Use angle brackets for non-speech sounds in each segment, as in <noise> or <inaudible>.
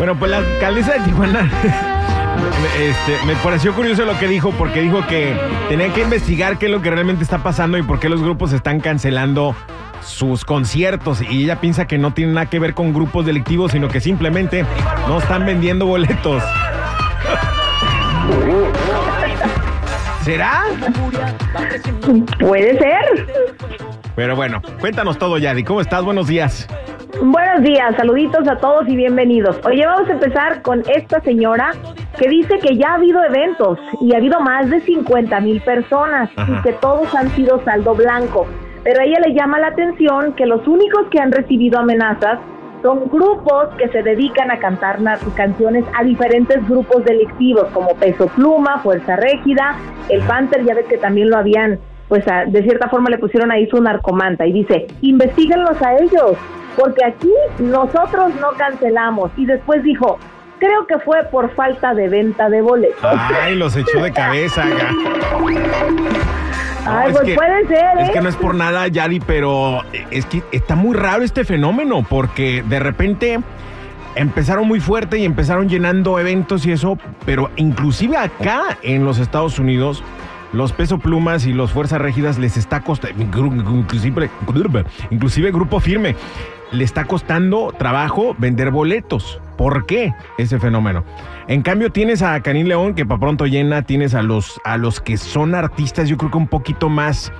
Bueno, pues la alcaldesa de Tijuana <laughs> este, me pareció curioso lo que dijo porque dijo que tenía que investigar qué es lo que realmente está pasando y por qué los grupos están cancelando sus conciertos y ella piensa que no tiene nada que ver con grupos delictivos, sino que simplemente no están vendiendo boletos. <laughs> ¿Será? Puede ser. Pero bueno, cuéntanos todo, Yadi. ¿Cómo estás? Buenos días. Buenos días, saluditos a todos y bienvenidos. Oye, vamos a empezar con esta señora que dice que ya ha habido eventos y ha habido más de 50 mil personas y que todos han sido saldo blanco. Pero a ella le llama la atención que los únicos que han recibido amenazas son grupos que se dedican a cantar canciones a diferentes grupos delictivos como Peso Pluma, Fuerza Régida, el Panther, ya ves que también lo habían, pues de cierta forma le pusieron ahí su narcomanta y dice, investiguenlos a ellos, porque aquí nosotros no cancelamos. Y después dijo, creo que fue por falta de venta de boletos. Ay, los echó de cabeza. Ay, pues puede ser. Es que ¿eh? no es por nada, Yadi, pero es que está muy raro este fenómeno, porque de repente empezaron muy fuerte y empezaron llenando eventos y eso, pero inclusive acá en los Estados Unidos, los peso plumas y los fuerzas rígidas les está costando, inclusive, inclusive grupo firme, le está costando trabajo vender boletos. ¿Por qué ese fenómeno? En cambio tienes a Karim León que para pronto llena, tienes a los, a los que son artistas yo creo que un poquito más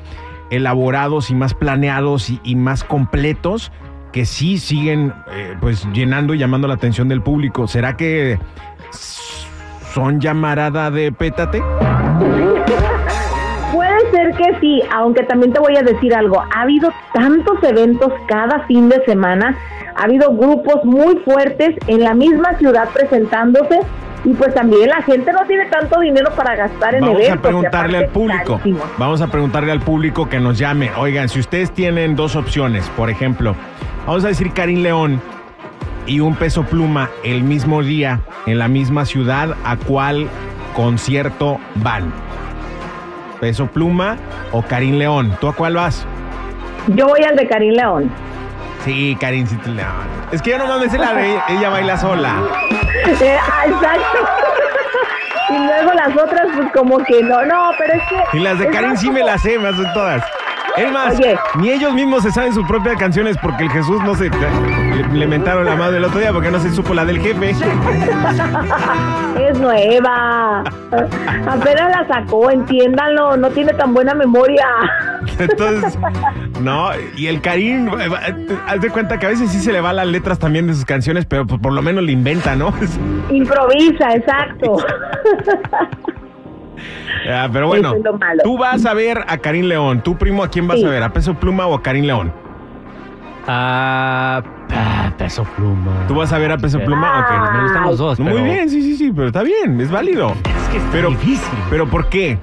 elaborados y más planeados y, más completos que sí siguen eh, pues llenando y llamando la atención del público. ¿Será que son llamarada de pétate? Que sí, aunque también te voy a decir algo. Ha habido tantos eventos cada fin de semana, ha habido grupos muy fuertes en la misma ciudad presentándose y pues también la gente no tiene tanto dinero para gastar en eventos. Vamos a preguntarle al público. Vamos a preguntarle al público que nos llame. Oigan, si ustedes tienen dos opciones, por ejemplo, vamos a decir Karim León y un peso pluma el mismo día en la misma ciudad, ¿a cuál concierto van? Peso Pluma o Karim León. ¿Tú a cuál vas? Yo voy al de Karim León. Sí, Karim León. Es que ya no mames la de ella baila sola. <laughs> Eh, ah, exacto. y luego las otras, pues como que no, no, pero es que. Y las de Karim sí me las sé, me hacen todas. Es más, ni ellos mismos se saben sus propias canciones porque el Jesús no se. Le, mentaron la madre el otro día porque no se supo la del jefe. Es nueva. Apenas la sacó, entiéndanlo. No tiene tan buena memoria. Entonces, no. Y el Karim, haz de cuenta que a veces sí se le va las letras también de sus canciones, pero pues por lo menos le inventa, ¿no? Improvisa, exacto. <laughs> <laughs> Ah, pero bueno, tú vas a ver a Karim León. ¿Tu primo a quién vas a ver? ¿A Peso Pluma o a Karim León? A Peso Pluma. ¿Tú vas a ver a Peso Pluma? Ok, me gustan los dos. Muy bien, sí, sí, sí, pero está bien, es válido. Es que es pero, difícil. ¿Pero por qué?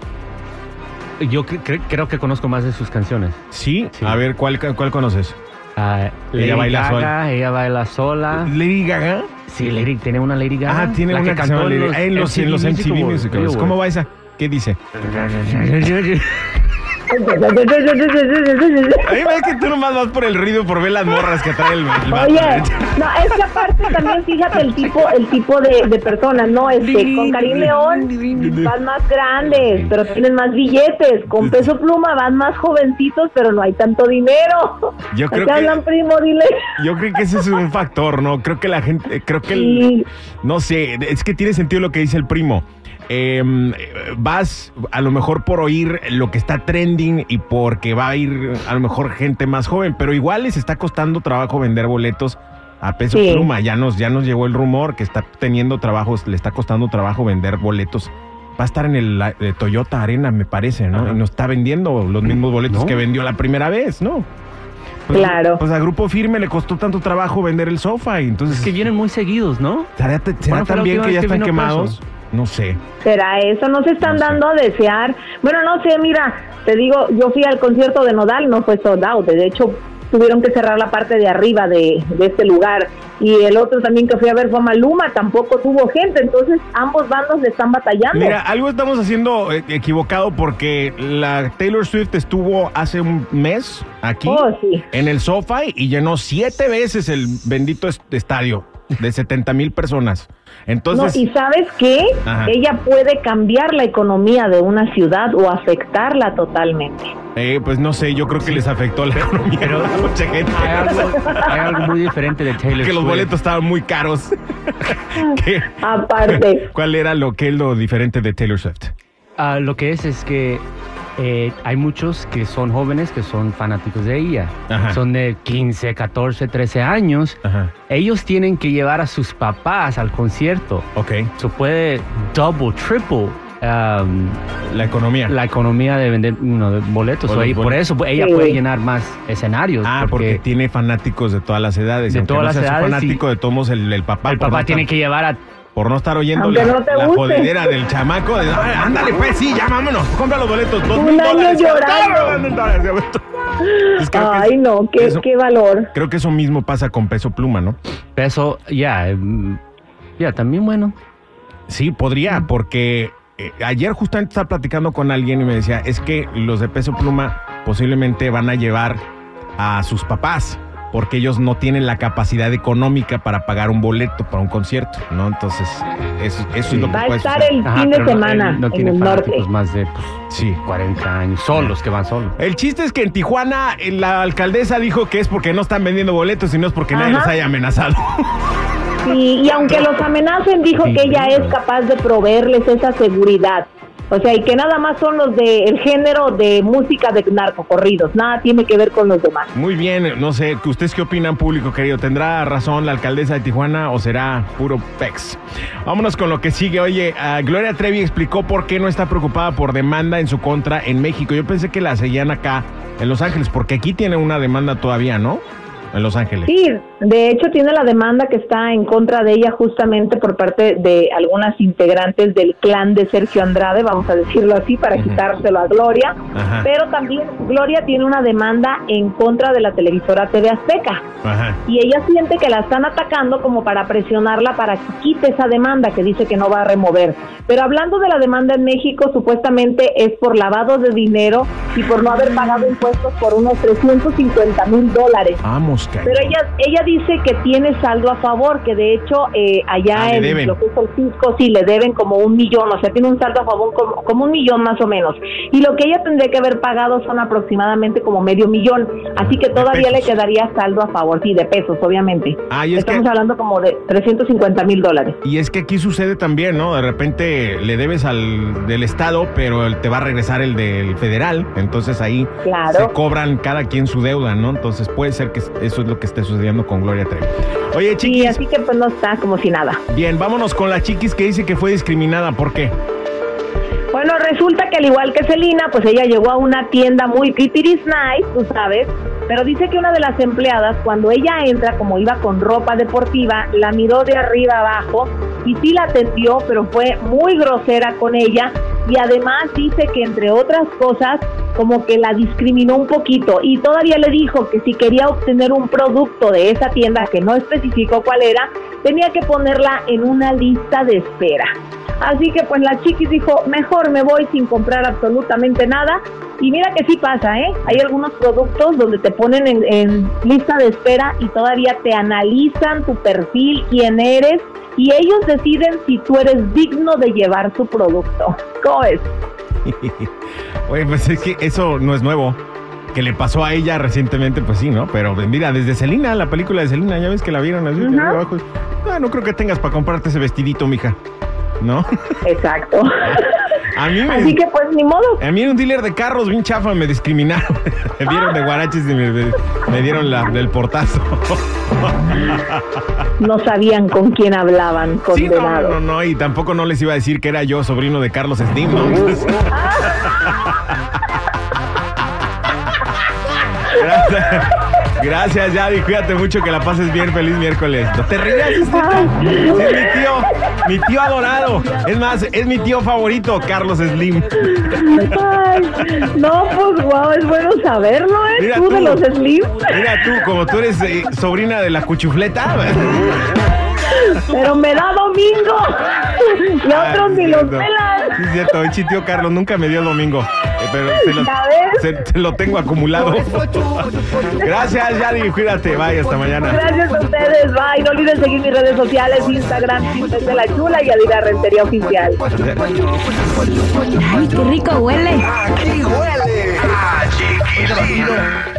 Yo creo que conozco más de sus canciones. ¿Sí? A ver, ¿cuál, cuál conoces? Uh, ella baila sola. Ella baila sola. ¿Lady Gaga? Sí, Lady, tiene una Lady Gaga. Ah, tiene una que canción en los, en los, en los MTV Musicals. ¿Cómo va esa? ¿Qué dice? <laughs> A mí me parece que tú nomás vas por el ruido, por ver las morras que trae el, el Oye, no, es que aparte también fíjate el tipo, el tipo de, de personas, ¿no? Este, con Karim León van más grandes, pero tienen más billetes. Con Peso Pluma van más jovencitos, pero no hay tanto dinero. Yo creo que hablan primo, dile. Yo creo que ese es un factor, ¿no? Creo que la gente, creo que el, no sé, es que tiene sentido lo que dice el primo eh, vas a lo mejor por oír lo que está trending y porque va a ir a lo mejor gente más joven, pero igual les está costando trabajo vender boletos a peso pluma. Ya nos, ya nos llegó el rumor que está teniendo trabajos, le está costando trabajo vender boletos. Va a estar en el eh, Toyota Arena, me parece, ¿no? Y no está vendiendo los mismos boletos que vendió la primera vez, ¿no? Pues, claro. Pues a Grupo Firme le costó tanto trabajo vender el sofá y entonces... Es que vienen muy seguidos, ¿no? ¿Será, también que ya están quemados? No sé. ¿Será eso? ¿No se están dando a desear? Bueno, no sé, mira, te digo, yo fui al concierto de Nodal, no fue sold out, de hecho tuvieron que cerrar la parte de arriba de, este lugar. Y el otro también que fui a ver fue Maluma, tampoco tuvo gente, entonces ambos bandos le están batallando. Mira, algo estamos haciendo eh, equivocado porque la Taylor Swift estuvo hace un mes aquí oh, en el sofá y llenó siete veces el bendito estadio. De 70 mil personas. No, Entonces, y sabes qué? Ajá. Ella puede cambiar la economía de una ciudad o afectarla totalmente. eh, pues no sé, yo creo que les afectó la economía pero- <laughs> a mucha gente. Hay algo, hay algo muy diferente de Taylor que los Swift. boletos estaban muy caros. <laughs> ¿Qué? Aparte. ¿Cuál era lo que es lo diferente de Taylor Swift? Ah, lo que es es que eh, hay muchos que son jóvenes que son fanáticos de ella. Ajá. Son de 15, 14, 13 años. Ajá. Ellos tienen que llevar a sus papás al concierto. Ok. Eso puede double, triple um, La economía. la economía de vender no, de boletos. Por eso ella Sí. puede llenar más escenarios. Ah, porque, tiene fanáticos de todas las edades. De todas no las edades, fanático de todos el, el papá. el papá tiene que llevar a Por no estar oyendo Aunque la, no la jodedera del chamaco. De, "Ay, ándale, pues, sí, ya vámonos. Compra los boletos. Dos Un mil año dólares. llorando. Pues que Ay, no, qué, eso- qué valor. Creo que eso mismo pasa con Peso Pluma, ¿no? peso. Ya, mm, ya, también bueno. Sí, podría, porque eh, ayer justamente estaba platicando con alguien y me decía, es que los de Peso Pluma posiblemente van a llevar a sus papás, porque ellos no tienen la capacidad económica para pagar un boleto para un concierto, ¿no? Entonces, eso, eso es lo que Va a puede estar suceder. el Ajá, fin de no- semana él no en tiene el norte. más de pues, Sí. 40 años. Solos, que van solos. El chiste es que en Tijuana eh, la alcaldesa dijo que es porque no están vendiendo boletos, sino es porque nadie Ajá. los haya amenazado. Sí, y aunque los amenacen, dijo Sí, que ella es capaz de proveerles esa seguridad. O sea, y que nada más son los del género de música de narcocorridos, nada tiene que ver con los demás. Muy bien, no sé, ¿ustedes qué opinan, público querido? ¿Tendrá razón la alcaldesa de Tijuana o será puro pex? Vámonos con lo que sigue. Oye, ah, Gloria Trevi explicó por qué no está preocupada por demanda en su contra en México. Yo pensé que la seguían acá en Los Ángeles, porque aquí tiene una demanda todavía, ¿no? En Los Ángeles. Sí, de hecho tiene la demanda que está en contra de ella justamente por parte de algunas integrantes del clan de Sergio Andrade, vamos a decirlo así, para quitárselo a Gloria. Ajá. Pero también Gloria tiene una demanda en contra de la televisora TV Azteca. Ajá. y ella siente que la están atacando como para presionarla para que quite esa demanda que dice que no va a remover. Pero hablando de la demanda en México, supuestamente es por lavado de dinero y por no haber pagado impuestos por unos 350 mil dólares. Vamos, cañón. Pero ella ella dice que tiene saldo a favor, que de hecho eh, allá Ah, en lo que es el fisco sí le deben como un millón, o sea, tiene un saldo a favor como, como un millón más o menos. Y lo que ella tendría que haber pagado son aproximadamente como medio millón, así que todavía le quedaría saldo a favor, sí, de pesos, obviamente. Ah, y es Estamos que- hablando como de 350 mil dólares. Y es que aquí sucede también, ¿no? De repente le debes al del Estado, pero te va a regresar el del federal. Entonces ahí Claro. se cobran cada quien su deuda, ¿no? Entonces puede ser que eso es lo que esté sucediendo con Gloria Trevi. Oye, Y chiquis, así que pues no está como si nada. bien, vámonos con la chiquis que dice que fue discriminada. ¿Por qué? Bueno, resulta que al igual que Celina, pues ella llegó a una tienda muy it is nice, tú sabes, pero dice que una de las empleadas, cuando ella entra, como iba con ropa deportiva, la miró de arriba abajo y sí la atendió, pero fue muy grosera con ella y además dice que entre otras cosas, como que la discriminó un poquito y todavía le dijo que si quería obtener un producto de esa tienda que no especificó cuál era, tenía que ponerla en una lista de espera. Así que pues la chiquis dijo, mejor me voy sin comprar absolutamente nada. Y mira que sí pasa, ¿eh? Hay algunos productos donde te ponen en, en lista de espera y todavía te analizan tu perfil, quién eres, y ellos deciden si tú eres digno de llevar su producto. ¿Cómo es? <laughs> Oye, pues es que eso no es nuevo. Que le pasó a ella recientemente, pues sí, ¿no? Pero mira, desde Selina, la película de Selina, ya ves que la vieron así. Ujú. arriba abajo. Ah, no creo que tengas para comprarte ese vestidito, mija. ¿No? Exacto. <laughs> A mí me... Así que pues ni modo. A mí en un dealer de carros bien chafa me discriminaron. <laughs> me vieron de guaraches y me, me- me dieron la, el portazo. <laughs> No sabían con quién hablaban, sí, no, condenados. no, no, y tampoco no les iba a decir que era yo sobrino de Carlos Slim, <laughs> Gracias, gracias, Yadi. Cuídate mucho, que la pases bien. Feliz miércoles. No te rías, mi tío, adorado. Es más, es mi tío favorito, Carlos Slim. Ay, no, pues wow, es bueno saberlo, ¿eh? Mira tú, de los Slim. Mira tú, como tú eres eh, sobrina de la cuchufleta. Pero me da domingo. Y a otros ni los pelan. Sí, es cierto, el tío Carlos nunca me dio domingo. eh, Pero se lo, ¿Ya ves? se- se lo tengo acumulado. Gracias, Yadi. Cuídate. Bye, hasta mañana. Gracias a ustedes. Bye. No olviden seguir mis redes sociales: Instagram, Chismes de la Chula y Adira Rentería Oficial. Ay, qué rico huele. Aquí huele a chiquilín.